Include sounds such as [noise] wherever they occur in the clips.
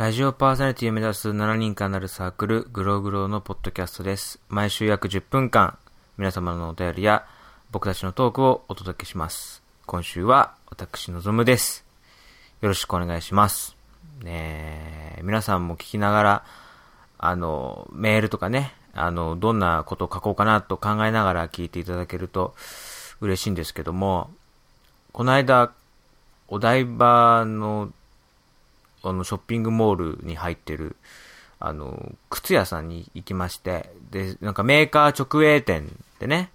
ラジオパーソナリティを目指す7人間なるサークル、グローグローのポッドキャストです。毎週約10分間、皆様のお便りや僕たちのトークをお届けします。今週は私のぞむです。よろしくお願いします。ねえ皆さんも聞きながら、あの、メールとかね、あの、どんなことを書こうかなと考えながら聞いていただけると嬉しいんですけども、この間、お台場のあの、ショッピングモールに入ってる、あの、靴屋さんに行きまして、で、なんかメーカー直営店でね、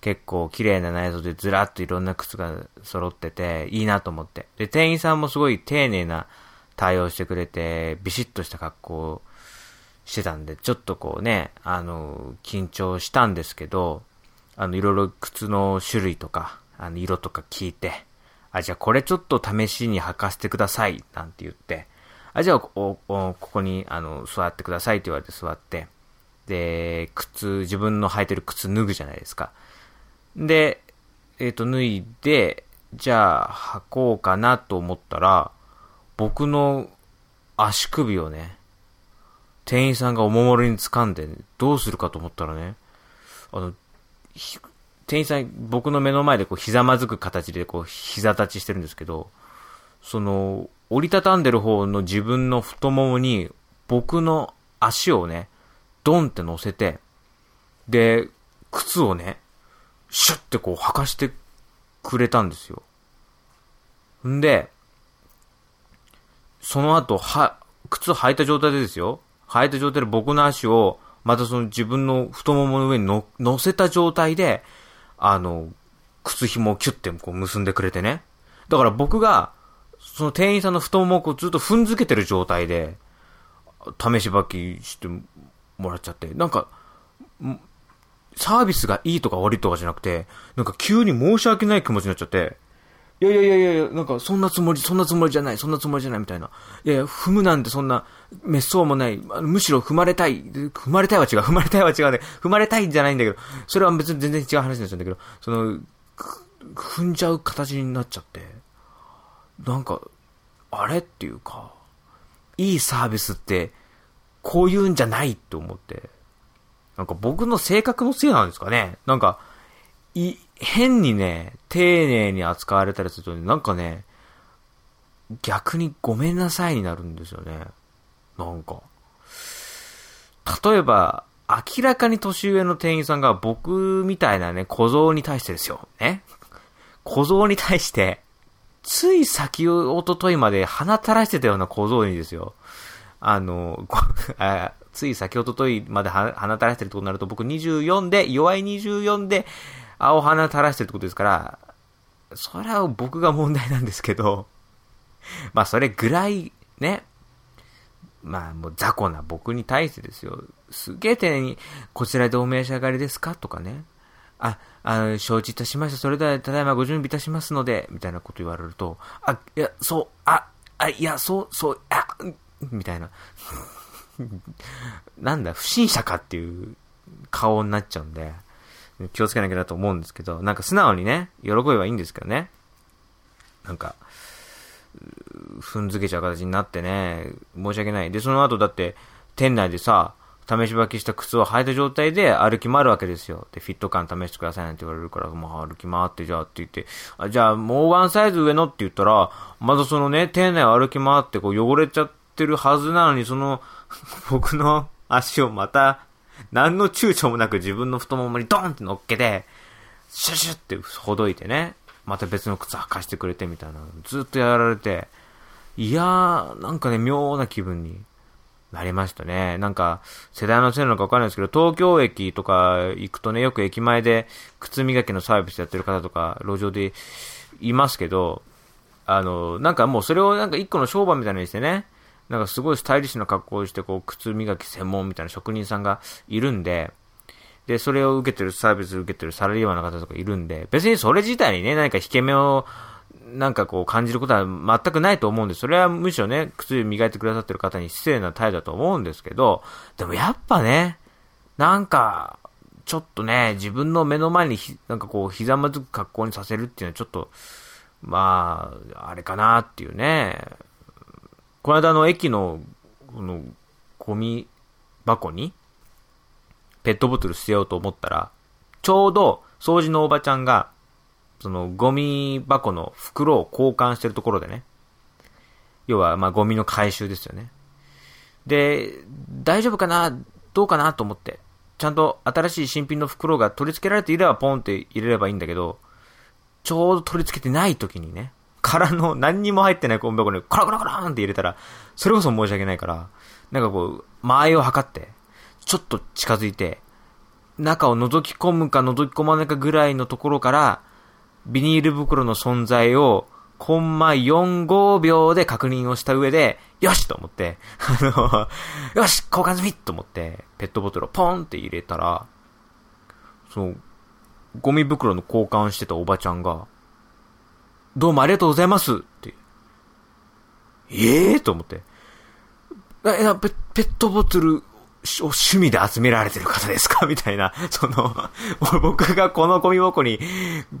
結構綺麗な内装でずらっといろんな靴が揃ってて、いいなと思って。で、店員さんもすごい丁寧な対応してくれて、ビシッとした格好してたんで、ちょっとこうね、あの、緊張したんですけど、あの、いろいろ靴の種類とか、あの、色とか聞いて、あ、じゃあこれちょっと試しに履かせてください、なんて言って、あ、じゃあここに、あの、座ってくださいって言われて座って、で、靴、自分の履いてる靴脱ぐじゃないですか。で、えっ、と、脱いで、じゃあ履こうかなと思ったら、僕の足首をね、店員さんがおもむろに掴んで、どうするかと思ったらね、あの、店員さん、僕の目の前でこう、ひざまずく形でこう、膝立ちしてるんですけど、その、折りたたんでる方の自分の太ももに、僕の足をね、ドンって乗せて、で、靴をね、シュッてこう履かしてくれたんですよ。んで、その後、は、靴履いた状態でですよ。履いた状態で僕の足を、またその自分の太ももの上に乗せた状態で、あの、靴紐をキュッてこう結んでくれてね。だから僕が、その店員さんの太ももをこうずっと踏んづけてる状態で、試し履きしてもらっちゃって、なんか、サービスがいいとか悪いとかじゃなくて、なんか急に申し訳ない気持ちになっちゃって、いやいやいやいや、なんかそんなつもり、そんなつもりじゃない、そんなつもりじゃないみたいな。いやいや、踏むなんてそんな、滅相もない、むしろ踏まれたい、踏まれたいは違う、踏まれたいは違うね、踏まれたいんじゃないんだけど、それは別に全然違う話になっちゃうんだけど、その、踏んじゃう形になっちゃって、なんか、あれっていうか、いいサービスって、こういうんじゃないって思って、なんか僕の性格のせいなんですかね。なんか、い、変にね、丁寧に扱われたりするとね、なんかね、逆にごめんなさいになるんですよね。なんか。例えば、明らかに年上の店員さんが僕みたいなね、小僧に対してですよ。ね。小僧に対して、つい先おとといまで鼻垂らしてたような小僧にですよ。あの、あつい先おとといまで鼻垂らしてるってことになると、僕24で、弱い24で、青鼻垂らしてるってことですから、それは僕が問題なんですけど、まあそれぐらい、ね、まあもう雑魚な僕に対してですよ、すげえ丁寧に、こちらでお召し上がりですかとかね、あ、あの、承知いたしました。それでは、ただいまご準備いたしますので、みたいなこと言われると、あ、いや、そう、あ、あ、いや、そう、そう、あ、みたいな。[laughs] なんだ、不審者かっていう顔になっちゃうんで、気をつけなきゃなと思うんですけど、なんか素直にね、喜べばいいんですけどね。なんか、踏んづけちゃう形になってね、申し訳ない。で、その後だって、店内でさ、試し履きした靴を履いた状態で歩き回るわけですよ。で、フィット感試してくださいなんて言われるから、まあ歩き回って、じゃあって言って、あじゃあもうワンサイズ上のって言ったら、まだそのね、店内を歩き回ってこう汚れちゃってるはずなのに、その、僕の足をまた、何の躊躇もなく自分の太ももにドンって乗っけて、シュシュってほどいてね、また別の靴履かしてくれてみたいなずっとやられて、いやー、なんかね、妙な気分になりましたね。なんか、世代のせいなのかわかんないですけど、東京駅とか行くとね、よく駅前で靴磨きのサービスやってる方とか、路上でいますけど、あの、なんかもうそれをなんか一個の商売みたいにしてね、なんかすごいスタイリッシュな格好をして、こう、靴磨き専門みたいな職人さんがいるんで、で、それを受けてる、サービス受けてるサラリーマンの方とかいるんで、別にそれ自体にね、何か引け目を、なんかこう感じることは全くないと思うんで、それはむしろね、靴磨いてくださってる方に失礼な態度だと思うんですけど、でもやっぱね、なんか、ちょっとね、自分の目の前にひ、なんかこう、ひざまずく格好にさせるっていうのはちょっと、まあ、あれかなっていうね。この間の駅のこの、ゴミ箱に、ペットボトル捨てようと思ったら、ちょうど、掃除のおばちゃんが、その、ゴミ箱の袋を交換してるところでね。要は、ま、ゴミの回収ですよね。で、大丈夫かなどうかなと思って。ちゃんと新しい新品の袋が取り付けられていればポンって入れればいいんだけど、ちょうど取り付けてない時にね、空の何にも入ってないゴミ箱にカラカラカラーンって入れたら、それこそ申し訳ないから、なんかこう、間合いを測って、ちょっと近づいて、中を覗き込むか覗き込まないかぐらいのところから、ビニール袋の存在を、コンマ4、5秒で確認をした上で、よしと思って、あの、よし交換済みと思って、ペットボトルをポンって入れたら、そう、ゴミ袋の交換してたおばちゃんが、どうもありがとうございます。って。ええー、と思って。え、ペペットボトルを趣味で集められてる方ですか？[laughs] みたいな、その、[laughs] 僕がこのゴミ箱に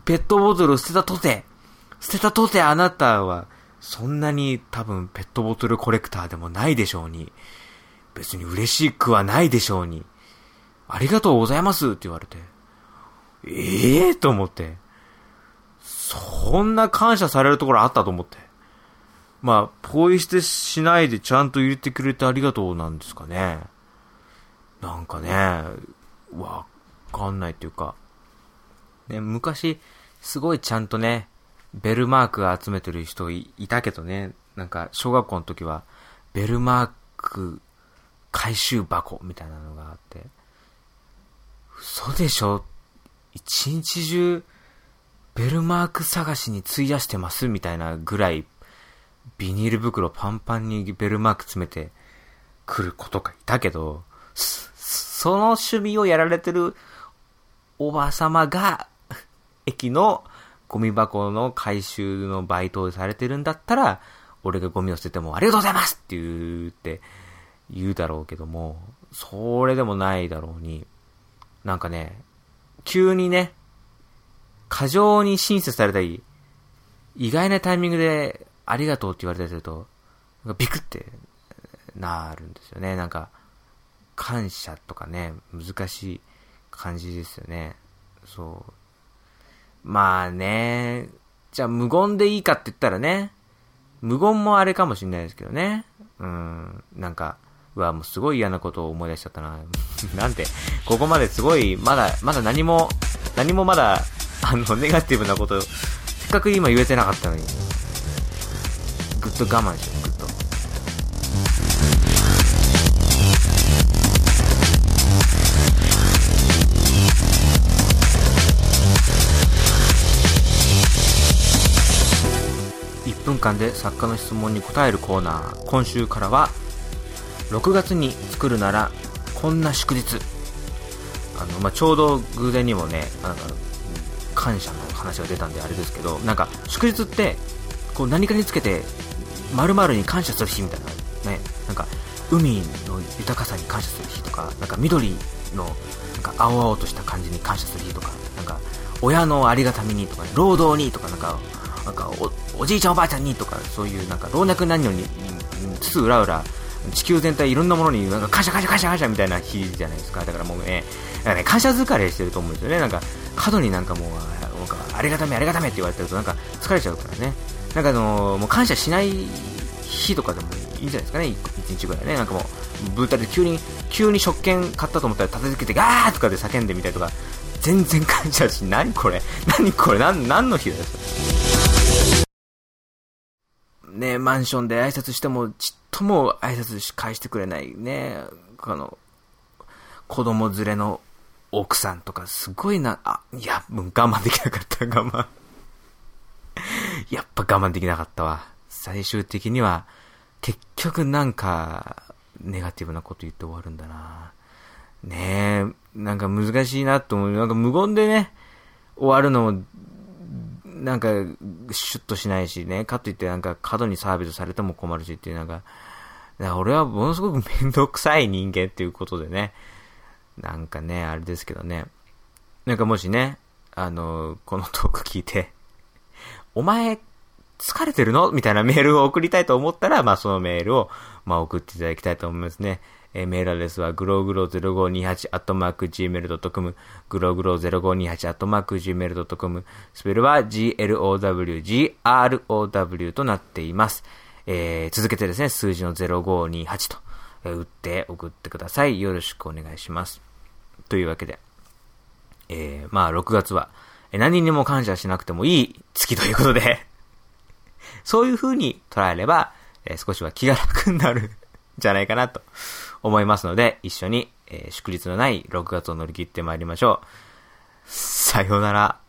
ペットボトル捨てたとて、捨てたとてあなたは、そんなに多分ペットボトルコレクターでもないでしょうに、別に嬉しくはないでしょうに、ありがとうございますって言われて、ええー、と思って、そんな感謝されるところあったと思って。まあ、ポイ捨てしないでちゃんと入れてくれてありがとうなんですかね。なんかね、わかんないっていうか、ね、昔、すごいちゃんとね、ベルマーク集めてる人いたけどね、なんか、小学校の時は、ベルマーク回収箱みたいなのがあって、嘘でしょ？一日中、ベルマーク探しに費やしてますみたいなぐらい、ビニール袋パンパンにベルマーク詰めてくる子とかいたけど、その趣味をやられてるおばさまが、駅のゴミ箱の回収のバイトをされてるんだったら、俺がゴミを捨ててもありがとうございますって言って、言うだろうけども、それでもないだろうに、なんかね、急にね、過剰に親切されたり、意外なタイミングでありがとうって言われたりすると、ビクってなるんですよね。なんか、感謝とかね、難しい感じですよね。そう。まあね、じゃあ無言でいいかって言ったらね、無言もあれかもしれないですけどね。うん、なんか、うわ、もうすごい嫌なことを思い出しちゃったな。[laughs] なんて、ここまですごい、まだ、まだ何も、何もまだ、あの、ネガティブなこと、せっかく今言えてなかったのに、ぐっと我慢しよう。分間で作家の質問に答えるコーナー。今週からは6月に作るならこんな祝日。あの、まあ、ちょうど偶然にもねなんか感謝の話が出たんであれですけどなんか祝日ってこう何かにつけて〇〇に感謝する日みたいなねなんか海の豊かさに感謝する日とかなんか緑のなんか青々とした感じに感謝する日とかなんか親のありがたみにとか労働にとかなんかなんかお、じいちゃんおばあちゃんにとか、そういうなんか老若男女に、つつ裏裏、地球全体いろんなものになんか感謝感謝感謝感謝みたいな日じゃないですか。だからもうね、なんかね感謝疲れしてると思うんですよね。なんか、過度になんかもう、なんかありがためありがためって言われてるとなんか疲れちゃうからね。なんかあのー、もう感謝しない日とかでもいいんじゃないですかね。1日ぐらいね。なんかもう、ブータで急に、急に食券買ったと思ったら立て付けてガーとかで叫んでみたりとか、全然感謝し、何これ [laughs] 何これ？何、何の日だよ、ね、マンションで挨拶しても、ちっとも挨拶返してくれないね、あの、子供連れの奥さんとか、すごいな、あ、いや、もう我慢できなかった、[laughs] 我慢。やっぱ我慢できなかったわ。最終的には、結局なんか、ネガティブなこと言って終わるんだな。ねえ、なんか難しいなと思う。なんか無言でね、終わるのもなんか、シュッとしないしね、かといってなんか過度にサービスされても困るしっていうなんか、か俺はものすごくめんどくさい人間っていうことでね、なんかね、あれですけどね、なんかもしね、あの、このトーク聞いて、お前、疲れてるの？みたいなメールを送りたいと思ったら、まあそのメールを、まあ送っていただきたいと思いますね。えー、メールアドレスは、グログロ0528アットマーク gmail.com、グログロ0528アットマーク gmail.com、スペルは glowgrow となっています。えー、続けてですね、数字の0528と、えー、打って送ってください。よろしくお願いします。というわけで、えー、まあ6月は、何にも感謝しなくてもいい月ということでそういう風に捉えれば、えー、少しは気が楽になるじゃないかなと思いますので、一緒に、えー、祝日のない6月を乗り切ってまいりましょう。さようなら。